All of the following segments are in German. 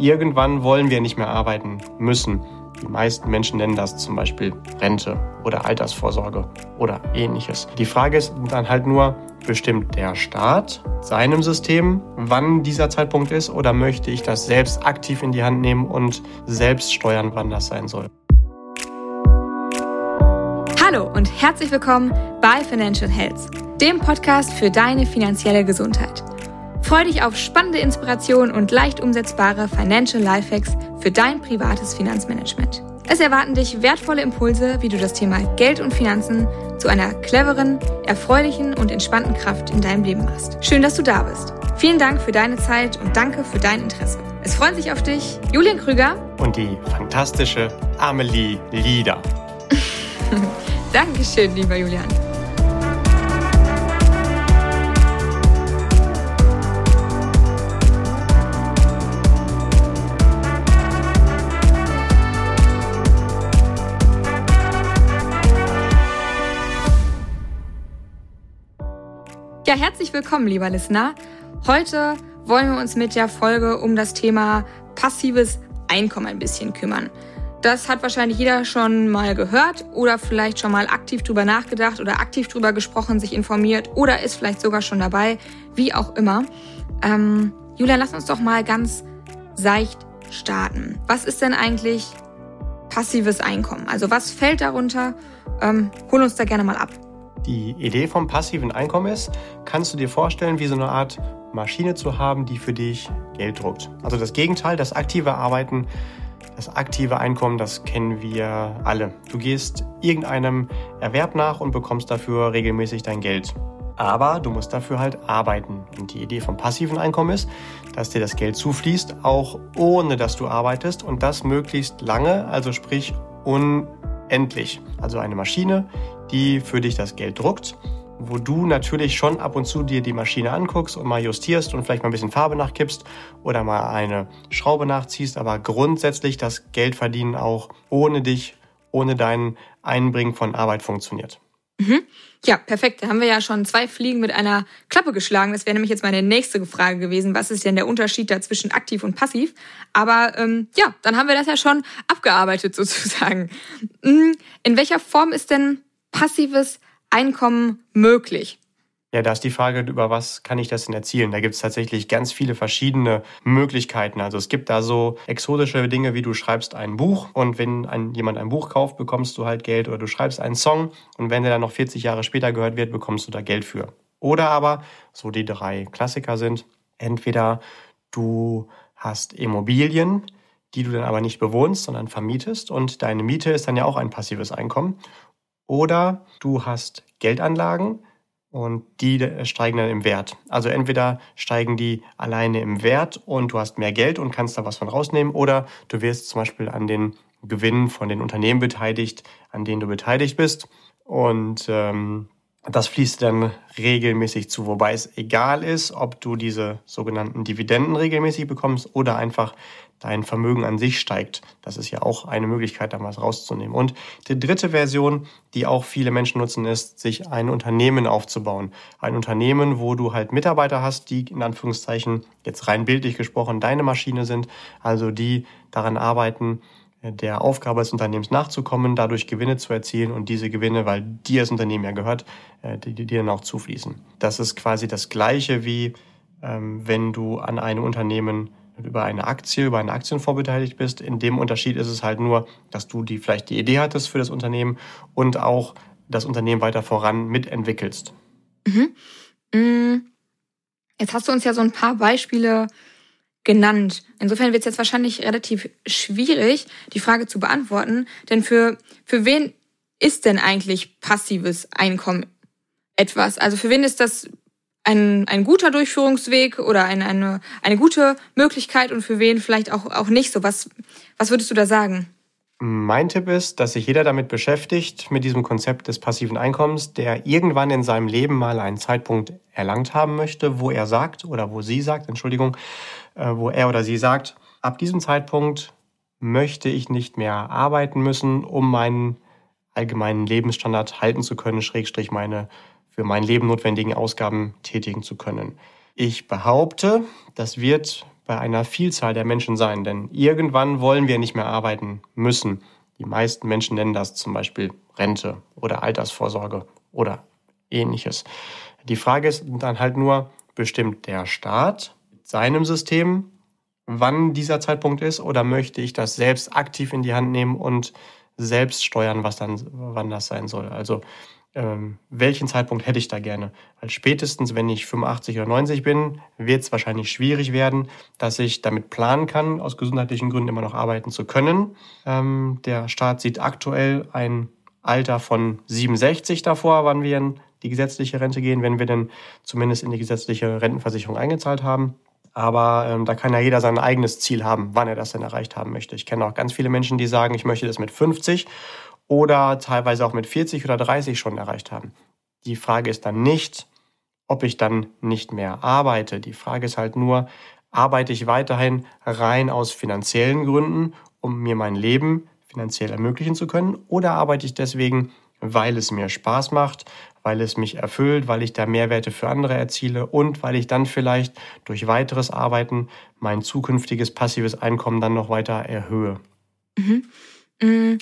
irgendwann wollen wir nicht mehr arbeiten müssen. Die meisten Menschen nennen das zum Beispiel Rente oder Altersvorsorge oder ähnliches. Die Frage ist dann halt nur, bestimmt der Staat seinem System, wann dieser Zeitpunkt ist oder möchte ich das selbst aktiv in die Hand nehmen und selbst steuern, wann das sein soll? Hallo und herzlich willkommen bei Financial Health, dem Podcast für deine finanzielle Gesundheit. Freu dich auf spannende Inspirationen und leicht umsetzbare Financial Lifehacks für dein privates Finanzmanagement. Es erwarten dich wertvolle Impulse, wie du das Thema Geld und Finanzen zu einer cleveren, erfreulichen und entspannten Kraft in deinem Leben machst. Schön, dass du da bist. Vielen Dank für deine Zeit und danke für dein Interesse. Es freuen sich auf dich Julian Krüger und die fantastische Amelie Lieder. Dankeschön, lieber Julian. Ja, herzlich willkommen, lieber Listener. Heute wollen wir uns mit der Folge um das Thema passives Einkommen ein bisschen kümmern. Das hat wahrscheinlich jeder schon mal gehört oder vielleicht schon mal aktiv drüber nachgedacht oder aktiv drüber gesprochen, sich informiert oder ist vielleicht sogar schon dabei, wie auch immer. Ähm, Julia, lass uns doch mal ganz seicht starten. Was ist denn eigentlich passives Einkommen? Also was fällt darunter? Ähm, hol uns da gerne mal ab. Die Idee vom passiven Einkommen ist, kannst du dir vorstellen, wie so eine Art Maschine zu haben, die für dich Geld druckt. Also das Gegenteil, das aktive Arbeiten das aktive Einkommen, das kennen wir alle. Du gehst irgendeinem Erwerb nach und bekommst dafür regelmäßig dein Geld. Aber du musst dafür halt arbeiten. Und die Idee vom passiven Einkommen ist, dass dir das Geld zufließt, auch ohne dass du arbeitest und das möglichst lange, also sprich unendlich. Also eine Maschine, die für dich das Geld druckt wo du natürlich schon ab und zu dir die Maschine anguckst und mal justierst und vielleicht mal ein bisschen Farbe nachkippst oder mal eine Schraube nachziehst, aber grundsätzlich das Geldverdienen auch ohne dich, ohne dein Einbringen von Arbeit funktioniert. Mhm. Ja, perfekt. Da haben wir ja schon zwei Fliegen mit einer Klappe geschlagen. Das wäre nämlich jetzt meine nächste Frage gewesen. Was ist denn der Unterschied da zwischen aktiv und passiv? Aber ähm, ja, dann haben wir das ja schon abgearbeitet sozusagen. Mhm. In welcher Form ist denn passives Einkommen möglich? Ja, da ist die Frage, über was kann ich das denn erzielen? Da gibt es tatsächlich ganz viele verschiedene Möglichkeiten. Also es gibt da so exotische Dinge, wie du schreibst ein Buch und wenn ein, jemand ein Buch kauft, bekommst du halt Geld oder du schreibst einen Song und wenn der dann noch 40 Jahre später gehört wird, bekommst du da Geld für. Oder aber, so die drei Klassiker sind, entweder du hast Immobilien, die du dann aber nicht bewohnst, sondern vermietest und deine Miete ist dann ja auch ein passives Einkommen. Oder du hast Geldanlagen und die steigen dann im Wert. Also entweder steigen die alleine im Wert und du hast mehr Geld und kannst da was von rausnehmen oder du wirst zum Beispiel an den Gewinnen von den Unternehmen beteiligt, an denen du beteiligt bist. Und ähm, das fließt dann regelmäßig zu, wobei es egal ist, ob du diese sogenannten Dividenden regelmäßig bekommst oder einfach dein Vermögen an sich steigt. Das ist ja auch eine Möglichkeit, da was rauszunehmen. Und die dritte Version, die auch viele Menschen nutzen, ist, sich ein Unternehmen aufzubauen. Ein Unternehmen, wo du halt Mitarbeiter hast, die in Anführungszeichen jetzt rein bildlich gesprochen deine Maschine sind, also die daran arbeiten, der Aufgabe des Unternehmens nachzukommen, dadurch Gewinne zu erzielen und diese Gewinne, weil dir das Unternehmen ja gehört, äh, die dir dann auch zufließen. Das ist quasi das Gleiche wie ähm, wenn du an einem Unternehmen über eine Aktie, über eine Aktienfonds beteiligt bist. In dem Unterschied ist es halt nur, dass du die vielleicht die Idee hattest für das Unternehmen und auch das Unternehmen weiter voran mitentwickelst. Mhm. Mm. Jetzt hast du uns ja so ein paar Beispiele genannt. Insofern wird es jetzt wahrscheinlich relativ schwierig, die Frage zu beantworten. Denn für, für wen ist denn eigentlich passives Einkommen etwas? Also für wen ist das ein, ein guter Durchführungsweg oder eine, eine, eine gute Möglichkeit und für wen vielleicht auch, auch nicht so? Was, was würdest du da sagen? Mein Tipp ist, dass sich jeder damit beschäftigt, mit diesem Konzept des passiven Einkommens, der irgendwann in seinem Leben mal einen Zeitpunkt erlangt haben möchte, wo er sagt oder wo sie sagt, Entschuldigung, äh, wo er oder sie sagt, ab diesem Zeitpunkt möchte ich nicht mehr arbeiten müssen, um meinen allgemeinen Lebensstandard halten zu können, schrägstrich meine für mein Leben notwendigen Ausgaben tätigen zu können. Ich behaupte, das wird bei einer Vielzahl der Menschen sein, denn irgendwann wollen wir nicht mehr arbeiten müssen. Die meisten Menschen nennen das zum Beispiel Rente oder Altersvorsorge oder ähnliches. Die Frage ist dann halt nur, bestimmt der Staat mit seinem System, wann dieser Zeitpunkt ist, oder möchte ich das selbst aktiv in die Hand nehmen und selbst steuern, was dann, wann das sein soll? Also ähm, welchen Zeitpunkt hätte ich da gerne? Weil spätestens, wenn ich 85 oder 90 bin, wird es wahrscheinlich schwierig werden, dass ich damit planen kann, aus gesundheitlichen Gründen immer noch arbeiten zu können. Ähm, der Staat sieht aktuell ein Alter von 67 davor, wann wir in die gesetzliche Rente gehen, wenn wir denn zumindest in die gesetzliche Rentenversicherung eingezahlt haben. Aber ähm, da kann ja jeder sein eigenes Ziel haben, wann er das denn erreicht haben möchte. Ich kenne auch ganz viele Menschen, die sagen, ich möchte das mit 50 oder teilweise auch mit 40 oder 30 schon erreicht haben. Die Frage ist dann nicht, ob ich dann nicht mehr arbeite. Die Frage ist halt nur, arbeite ich weiterhin rein aus finanziellen Gründen, um mir mein Leben finanziell ermöglichen zu können, oder arbeite ich deswegen, weil es mir Spaß macht, weil es mich erfüllt, weil ich da Mehrwerte für andere erziele und weil ich dann vielleicht durch weiteres Arbeiten mein zukünftiges passives Einkommen dann noch weiter erhöhe. Mhm. Mhm.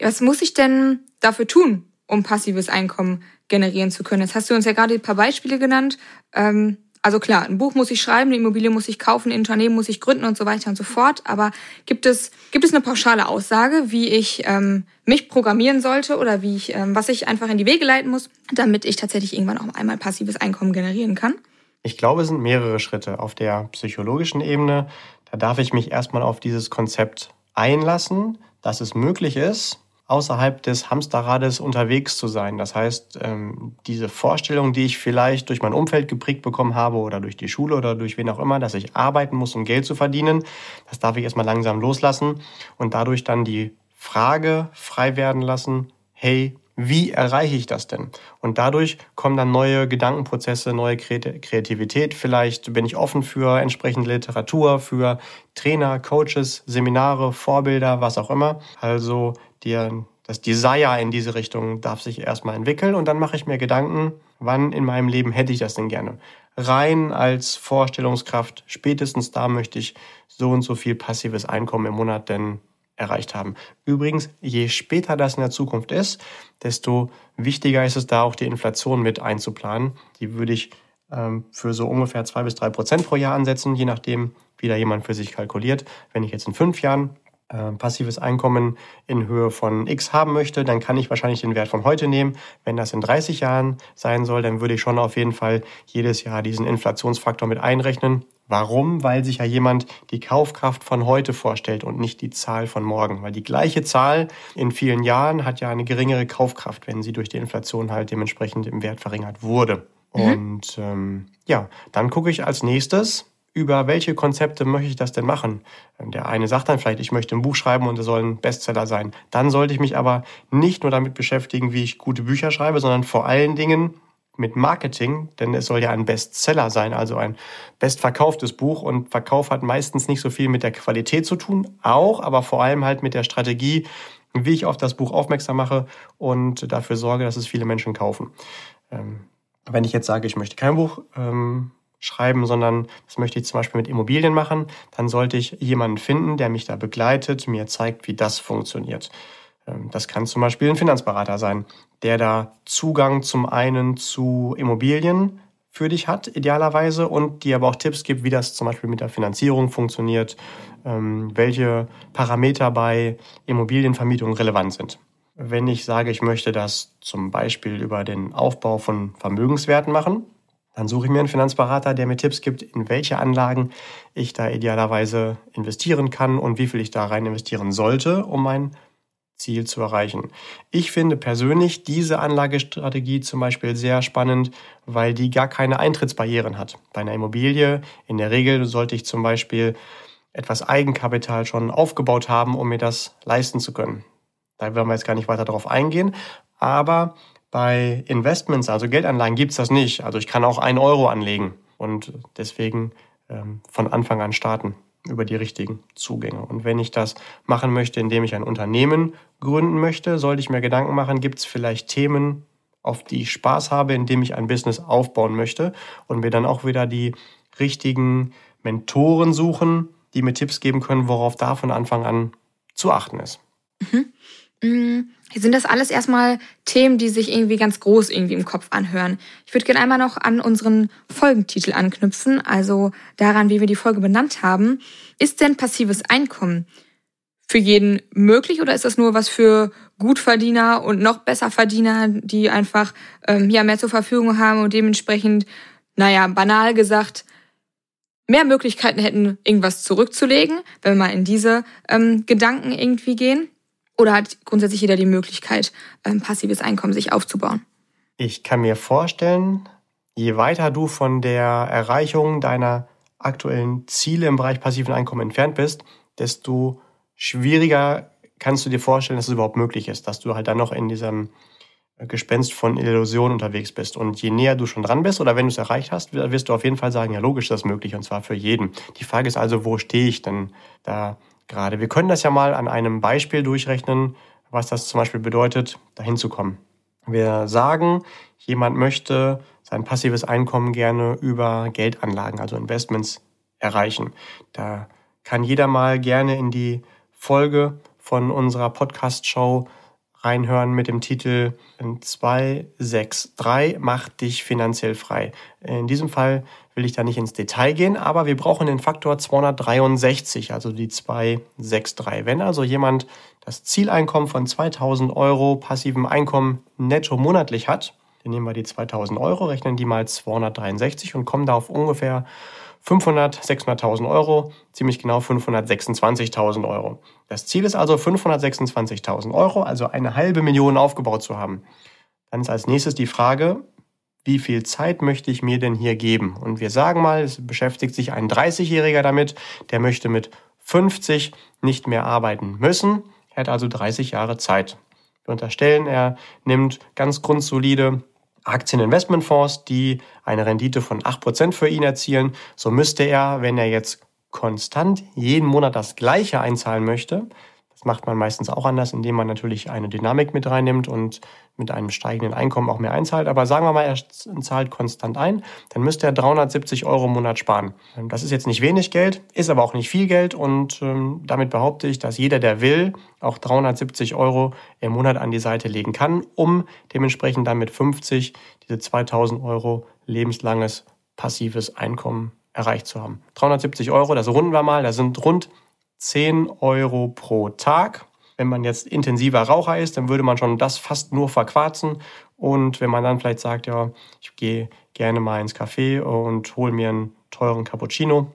Was muss ich denn dafür tun, um passives Einkommen generieren zu können? Jetzt hast du uns ja gerade ein paar Beispiele genannt. Ähm, also klar, ein Buch muss ich schreiben, eine Immobilie muss ich kaufen, ein Unternehmen muss ich gründen und so weiter und so fort. Aber gibt es, gibt es eine pauschale Aussage, wie ich ähm, mich programmieren sollte oder wie ich, ähm, was ich einfach in die Wege leiten muss, damit ich tatsächlich irgendwann auch einmal passives Einkommen generieren kann? Ich glaube, es sind mehrere Schritte. Auf der psychologischen Ebene, da darf ich mich erstmal auf dieses Konzept einlassen, dass es möglich ist, außerhalb des Hamsterrades unterwegs zu sein. Das heißt, ähm, diese Vorstellung, die ich vielleicht durch mein Umfeld geprägt bekommen habe oder durch die Schule oder durch wen auch immer, dass ich arbeiten muss, um Geld zu verdienen, das darf ich erstmal langsam loslassen und dadurch dann die Frage frei werden lassen, hey, wie erreiche ich das denn? Und dadurch kommen dann neue Gedankenprozesse, neue Kreativität. Vielleicht bin ich offen für entsprechende Literatur, für Trainer, Coaches, Seminare, Vorbilder, was auch immer. Also dir das Desire in diese Richtung darf sich erstmal entwickeln und dann mache ich mir Gedanken, wann in meinem Leben hätte ich das denn gerne? Rein als Vorstellungskraft, spätestens da möchte ich so und so viel passives Einkommen im Monat denn erreicht haben. Übrigens, je später das in der Zukunft ist, desto wichtiger ist es da auch die Inflation mit einzuplanen. Die würde ich ähm, für so ungefähr zwei bis drei Prozent pro Jahr ansetzen, je nachdem, wie da jemand für sich kalkuliert. Wenn ich jetzt in fünf Jahren äh, passives Einkommen in Höhe von X haben möchte, dann kann ich wahrscheinlich den Wert von heute nehmen. Wenn das in 30 Jahren sein soll, dann würde ich schon auf jeden Fall jedes Jahr diesen Inflationsfaktor mit einrechnen. Warum? Weil sich ja jemand die Kaufkraft von heute vorstellt und nicht die Zahl von morgen. Weil die gleiche Zahl in vielen Jahren hat ja eine geringere Kaufkraft, wenn sie durch die Inflation halt dementsprechend im Wert verringert wurde. Mhm. Und ähm, ja, dann gucke ich als nächstes, über welche Konzepte möchte ich das denn machen? Ähm, der eine sagt dann vielleicht, ich möchte ein Buch schreiben und es soll ein Bestseller sein. Dann sollte ich mich aber nicht nur damit beschäftigen, wie ich gute Bücher schreibe, sondern vor allen Dingen mit Marketing, denn es soll ja ein Bestseller sein, also ein bestverkauftes Buch und Verkauf hat meistens nicht so viel mit der Qualität zu tun, auch, aber vor allem halt mit der Strategie, wie ich auf das Buch aufmerksam mache und dafür sorge, dass es viele Menschen kaufen. Ähm, wenn ich jetzt sage, ich möchte kein Buch ähm, schreiben, sondern das möchte ich zum Beispiel mit Immobilien machen, dann sollte ich jemanden finden, der mich da begleitet, mir zeigt, wie das funktioniert. Ähm, das kann zum Beispiel ein Finanzberater sein, der da Zugang zum einen zu Immobilien für dich hat, idealerweise, und dir aber auch Tipps gibt, wie das zum Beispiel mit der Finanzierung funktioniert, ähm, welche Parameter bei Immobilienvermietung relevant sind. Wenn ich sage, ich möchte das zum Beispiel über den Aufbau von Vermögenswerten machen, dann suche ich mir einen Finanzberater, der mir Tipps gibt, in welche Anlagen ich da idealerweise investieren kann und wie viel ich da rein investieren sollte, um mein Ziel zu erreichen. Ich finde persönlich diese Anlagestrategie zum Beispiel sehr spannend, weil die gar keine Eintrittsbarrieren hat. Bei einer Immobilie in der Regel sollte ich zum Beispiel etwas Eigenkapital schon aufgebaut haben, um mir das leisten zu können. Da werden wir jetzt gar nicht weiter darauf eingehen, aber bei Investments, also Geldanlagen, gibt's das nicht. Also ich kann auch einen Euro anlegen und deswegen ähm, von Anfang an starten über die richtigen Zugänge. Und wenn ich das machen möchte, indem ich ein Unternehmen gründen möchte, sollte ich mir Gedanken machen, gibt es vielleicht Themen, auf die ich Spaß habe, indem ich ein Business aufbauen möchte und mir dann auch wieder die richtigen Mentoren suchen, die mir Tipps geben können, worauf da von Anfang an zu achten ist. Mhm. Sind das alles erstmal Themen, die sich irgendwie ganz groß irgendwie im Kopf anhören. Ich würde gerne einmal noch an unseren Folgentitel anknüpfen, also daran, wie wir die Folge benannt haben. Ist denn passives Einkommen für jeden möglich oder ist das nur was für Gutverdiener und noch besser Verdiener, die einfach ähm, ja mehr zur Verfügung haben und dementsprechend, naja, banal gesagt, mehr Möglichkeiten hätten, irgendwas zurückzulegen, wenn wir mal in diese ähm, Gedanken irgendwie gehen? Oder hat grundsätzlich jeder die Möglichkeit, ähm, passives Einkommen sich aufzubauen? Ich kann mir vorstellen, je weiter du von der Erreichung deiner aktuellen Ziele im Bereich passiven Einkommen entfernt bist, desto schwieriger kannst du dir vorstellen, dass es überhaupt möglich ist, dass du halt dann noch in diesem Gespenst von Illusion unterwegs bist. Und je näher du schon dran bist oder wenn du es erreicht hast, wirst du auf jeden Fall sagen, ja logisch, das ist möglich und zwar für jeden. Die Frage ist also, wo stehe ich denn da gerade? Wir können das ja mal an einem Beispiel durchrechnen, was das zum Beispiel bedeutet, dahin zu kommen. Wir sagen, jemand möchte sein passives Einkommen gerne über Geldanlagen, also Investments, erreichen. Da kann jeder mal gerne in die Folge von unserer Podcast-Show reinhören mit dem Titel 263 macht dich finanziell frei. In diesem Fall will ich da nicht ins Detail gehen, aber wir brauchen den Faktor 263, also die 263. Wenn also jemand das Zieleinkommen von 2000 Euro passivem Einkommen netto monatlich hat, dann nehmen wir die 2000 Euro, rechnen die mal 263 und kommen da auf ungefähr 500, 600.000 Euro, ziemlich genau 526.000 Euro. Das Ziel ist also 526.000 Euro, also eine halbe Million aufgebaut zu haben. Dann ist als nächstes die Frage, wie viel Zeit möchte ich mir denn hier geben? Und wir sagen mal, es beschäftigt sich ein 30-Jähriger damit, der möchte mit 50 nicht mehr arbeiten müssen. Er hat also 30 Jahre Zeit. Wir unterstellen, er nimmt ganz grundsolide Aktieninvestmentfonds, die eine Rendite von 8% für ihn erzielen. So müsste er, wenn er jetzt konstant jeden Monat das gleiche einzahlen möchte, macht man meistens auch anders, indem man natürlich eine Dynamik mit reinnimmt und mit einem steigenden Einkommen auch mehr einzahlt. Aber sagen wir mal, er zahlt konstant ein, dann müsste er 370 Euro im Monat sparen. Das ist jetzt nicht wenig Geld, ist aber auch nicht viel Geld und ähm, damit behaupte ich, dass jeder, der will, auch 370 Euro im Monat an die Seite legen kann, um dementsprechend dann mit 50 diese 2000 Euro lebenslanges passives Einkommen erreicht zu haben. 370 Euro, das runden wir mal, das sind rund 10 Euro pro Tag. Wenn man jetzt intensiver Raucher ist, dann würde man schon das fast nur verquarzen. Und wenn man dann vielleicht sagt, ja, ich gehe gerne mal ins Café und hole mir einen teuren Cappuccino,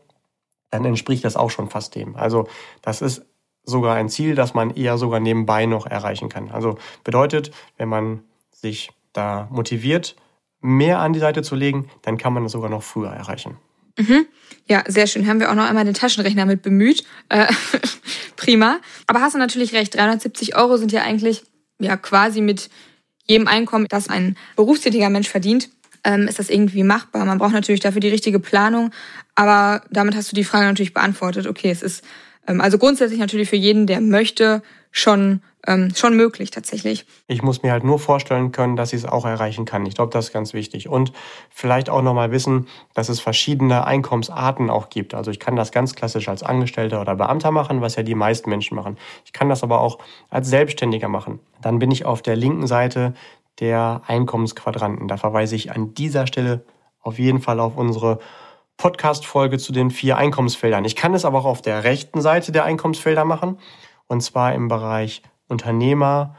dann entspricht das auch schon fast dem. Also das ist sogar ein Ziel, das man eher sogar nebenbei noch erreichen kann. Also bedeutet, wenn man sich da motiviert, mehr an die Seite zu legen, dann kann man das sogar noch früher erreichen. Mhm. Ja, sehr schön. Haben wir auch noch einmal den Taschenrechner mit bemüht. Äh, prima. Aber hast du natürlich recht. 370 Euro sind ja eigentlich ja quasi mit jedem Einkommen, das ein berufstätiger Mensch verdient, ähm, ist das irgendwie machbar. Man braucht natürlich dafür die richtige Planung. Aber damit hast du die Frage natürlich beantwortet. Okay, es ist also grundsätzlich natürlich für jeden, der möchte, schon ähm, schon möglich tatsächlich. Ich muss mir halt nur vorstellen können, dass ich es auch erreichen kann. Ich glaube, das ist ganz wichtig. Und vielleicht auch nochmal wissen, dass es verschiedene Einkommensarten auch gibt. Also ich kann das ganz klassisch als Angestellter oder Beamter machen, was ja die meisten Menschen machen. Ich kann das aber auch als Selbstständiger machen. Dann bin ich auf der linken Seite der Einkommensquadranten. Da verweise ich an dieser Stelle auf jeden Fall auf unsere Podcast-Folge zu den vier Einkommensfeldern. Ich kann es aber auch auf der rechten Seite der Einkommensfelder machen. Und zwar im Bereich Unternehmer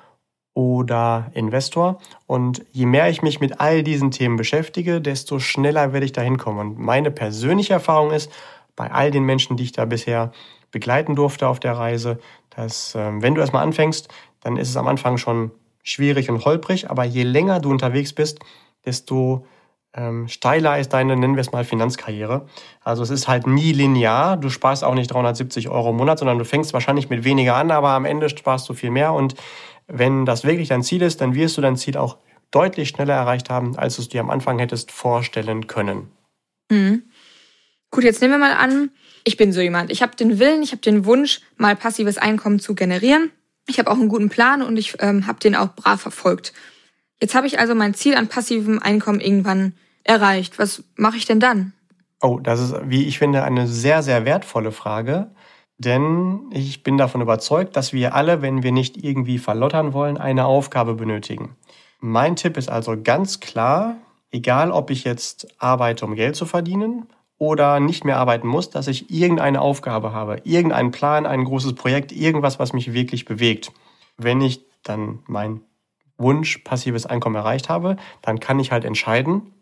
oder Investor. Und je mehr ich mich mit all diesen Themen beschäftige, desto schneller werde ich da hinkommen. Und meine persönliche Erfahrung ist, bei all den Menschen, die ich da bisher begleiten durfte auf der Reise, dass ähm, wenn du erstmal anfängst, dann ist es am Anfang schon schwierig und holprig, aber je länger du unterwegs bist, desto ähm, steiler ist deine, nennen wir es mal, Finanzkarriere. Also es ist halt nie linear. Du sparst auch nicht 370 Euro im Monat, sondern du fängst wahrscheinlich mit weniger an, aber am Ende sparst du viel mehr. Und wenn das wirklich dein Ziel ist, dann wirst du dein Ziel auch deutlich schneller erreicht haben, als du es dir am Anfang hättest vorstellen können. Mhm. Gut, jetzt nehmen wir mal an, ich bin so jemand. Ich habe den Willen, ich habe den Wunsch, mal passives Einkommen zu generieren. Ich habe auch einen guten Plan und ich ähm, habe den auch brav verfolgt. Jetzt habe ich also mein Ziel an passivem Einkommen irgendwann erreicht. Was mache ich denn dann? Oh, das ist, wie ich finde, eine sehr, sehr wertvolle Frage. Denn ich bin davon überzeugt, dass wir alle, wenn wir nicht irgendwie verlottern wollen, eine Aufgabe benötigen. Mein Tipp ist also ganz klar, egal ob ich jetzt arbeite, um Geld zu verdienen oder nicht mehr arbeiten muss, dass ich irgendeine Aufgabe habe, irgendeinen Plan, ein großes Projekt, irgendwas, was mich wirklich bewegt. Wenn ich dann mein Wunsch passives Einkommen erreicht habe, dann kann ich halt entscheiden,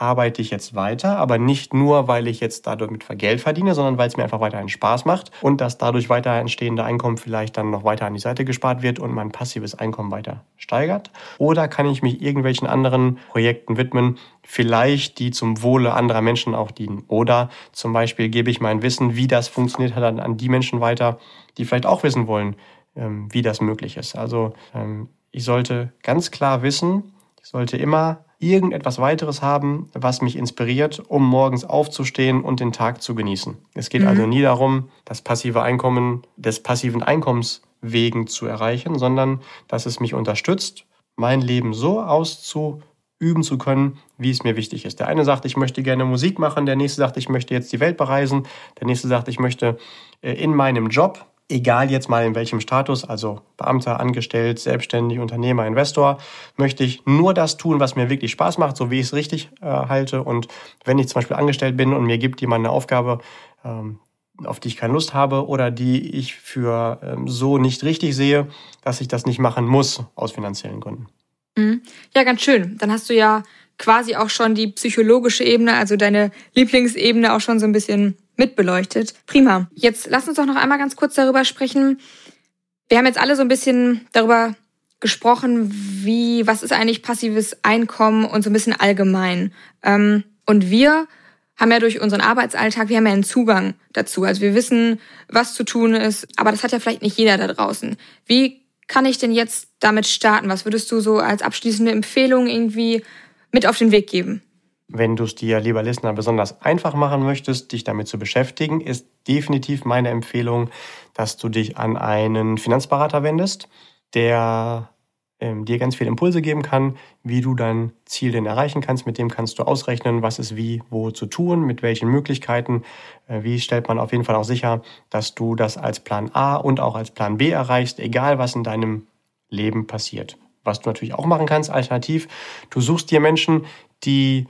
arbeite ich jetzt weiter, aber nicht nur, weil ich jetzt dadurch mit Geld verdiene, sondern weil es mir einfach weiterhin Spaß macht und dass dadurch weiter entstehende Einkommen vielleicht dann noch weiter an die Seite gespart wird und mein passives Einkommen weiter steigert. Oder kann ich mich irgendwelchen anderen Projekten widmen, vielleicht die zum Wohle anderer Menschen auch dienen. Oder zum Beispiel gebe ich mein Wissen, wie das funktioniert hat, an die Menschen weiter, die vielleicht auch wissen wollen, ähm, wie das möglich ist. Also ähm, ich sollte ganz klar wissen, ich sollte immer irgendetwas weiteres haben, was mich inspiriert, um morgens aufzustehen und den Tag zu genießen. Es geht mhm. also nie darum, das passive Einkommen des passiven Einkommens wegen zu erreichen, sondern dass es mich unterstützt, mein Leben so auszuüben zu können, wie es mir wichtig ist. Der eine sagt, ich möchte gerne Musik machen, der nächste sagt, ich möchte jetzt die Welt bereisen, der nächste sagt, ich möchte äh, in meinem Job egal jetzt mal in welchem Status, also Beamter, Angestellt, Selbstständig, Unternehmer, Investor, möchte ich nur das tun, was mir wirklich Spaß macht, so wie ich es richtig äh, halte. Und wenn ich zum Beispiel angestellt bin und mir gibt jemand eine Aufgabe, ähm, auf die ich keine Lust habe oder die ich für ähm, so nicht richtig sehe, dass ich das nicht machen muss aus finanziellen Gründen. Mhm. Ja, ganz schön. Dann hast du ja quasi auch schon die psychologische Ebene, also deine Lieblingsebene auch schon so ein bisschen mitbeleuchtet. Prima. Jetzt lass uns doch noch einmal ganz kurz darüber sprechen. Wir haben jetzt alle so ein bisschen darüber gesprochen, wie, was ist eigentlich passives Einkommen und so ein bisschen allgemein. Ähm, und wir haben ja durch unseren Arbeitsalltag, wir haben ja einen Zugang dazu. Also wir wissen, was zu tun ist, aber das hat ja vielleicht nicht jeder da draußen. Wie kann ich denn jetzt damit starten? Was würdest du so als abschließende Empfehlung irgendwie mit auf den Weg geben? Wenn du es dir, lieber Listener, besonders einfach machen möchtest, dich damit zu beschäftigen, ist definitiv meine Empfehlung, dass du dich an einen Finanzberater wendest, der ähm, dir ganz viele Impulse geben kann, wie du dein Ziel denn erreichen kannst. Mit dem kannst du ausrechnen, was ist wie, wo zu tun, mit welchen Möglichkeiten. Äh, wie stellt man auf jeden Fall auch sicher, dass du das als Plan A und auch als Plan B erreichst, egal was in deinem Leben passiert. Was du natürlich auch machen kannst, alternativ, du suchst dir Menschen, die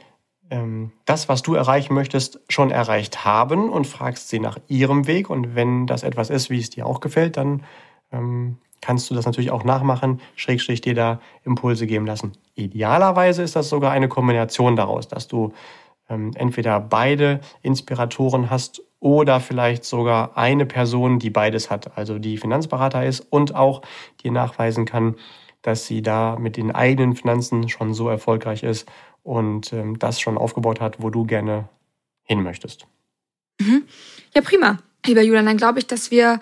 ähm, das, was du erreichen möchtest, schon erreicht haben und fragst sie nach ihrem Weg. Und wenn das etwas ist, wie es dir auch gefällt, dann ähm, kannst du das natürlich auch nachmachen, schrägstrich dir da Impulse geben lassen. Idealerweise ist das sogar eine Kombination daraus, dass du ähm, entweder beide Inspiratoren hast oder vielleicht sogar eine Person, die beides hat, also die Finanzberater ist und auch dir nachweisen kann, dass sie da mit den eigenen Finanzen schon so erfolgreich ist und ähm, das schon aufgebaut hat, wo du gerne hin möchtest. Mhm. Ja, prima. Lieber Julian, dann glaube ich, dass wir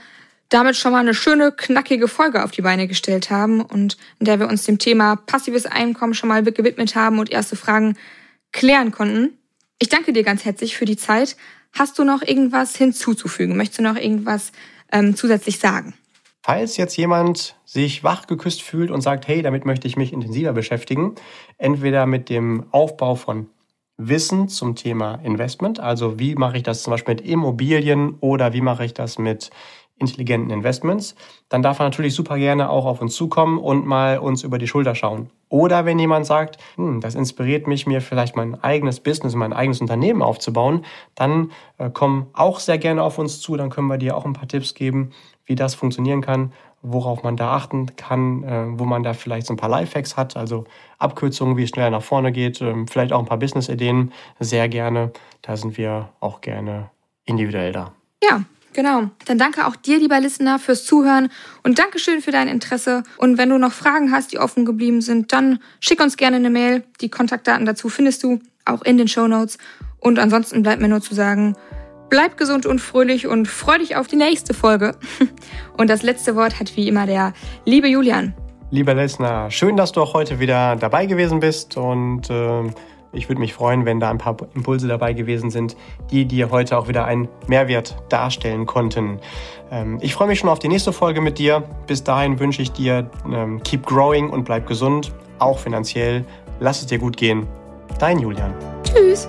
damit schon mal eine schöne, knackige Folge auf die Beine gestellt haben und in der wir uns dem Thema passives Einkommen schon mal gewidmet haben und erste Fragen klären konnten. Ich danke dir ganz herzlich für die Zeit. Hast du noch irgendwas hinzuzufügen? Möchtest du noch irgendwas ähm, zusätzlich sagen? Falls jetzt jemand sich wachgeküsst fühlt und sagt, hey, damit möchte ich mich intensiver beschäftigen, entweder mit dem Aufbau von Wissen zum Thema Investment, also wie mache ich das zum Beispiel mit Immobilien oder wie mache ich das mit intelligenten Investments, dann darf er natürlich super gerne auch auf uns zukommen und mal uns über die Schulter schauen. Oder wenn jemand sagt, hm, das inspiriert mich, mir vielleicht mein eigenes Business, mein eigenes Unternehmen aufzubauen, dann äh, komm auch sehr gerne auf uns zu, dann können wir dir auch ein paar Tipps geben, wie das funktionieren kann, worauf man da achten kann, äh, wo man da vielleicht so ein paar Lifehacks hat, also Abkürzungen, wie es schneller nach vorne geht, äh, vielleicht auch ein paar Business-Ideen, sehr gerne. Da sind wir auch gerne individuell da. Ja, Genau. Dann danke auch dir, lieber Listener, fürs Zuhören und Dankeschön für dein Interesse. Und wenn du noch Fragen hast, die offen geblieben sind, dann schick uns gerne eine Mail. Die Kontaktdaten dazu findest du auch in den Show Notes. Und ansonsten bleibt mir nur zu sagen, Bleib gesund und fröhlich und freu dich auf die nächste Folge. Und das letzte Wort hat wie immer der liebe Julian. Lieber Lesnar, schön, dass du auch heute wieder dabei gewesen bist und äh, ich würde mich freuen, wenn da ein paar Impulse dabei gewesen sind, die dir heute auch wieder einen Mehrwert darstellen konnten. Ähm, ich freue mich schon auf die nächste Folge mit dir. Bis dahin wünsche ich dir ähm, keep growing und bleib gesund, auch finanziell. Lass es dir gut gehen. Dein Julian. Tschüss.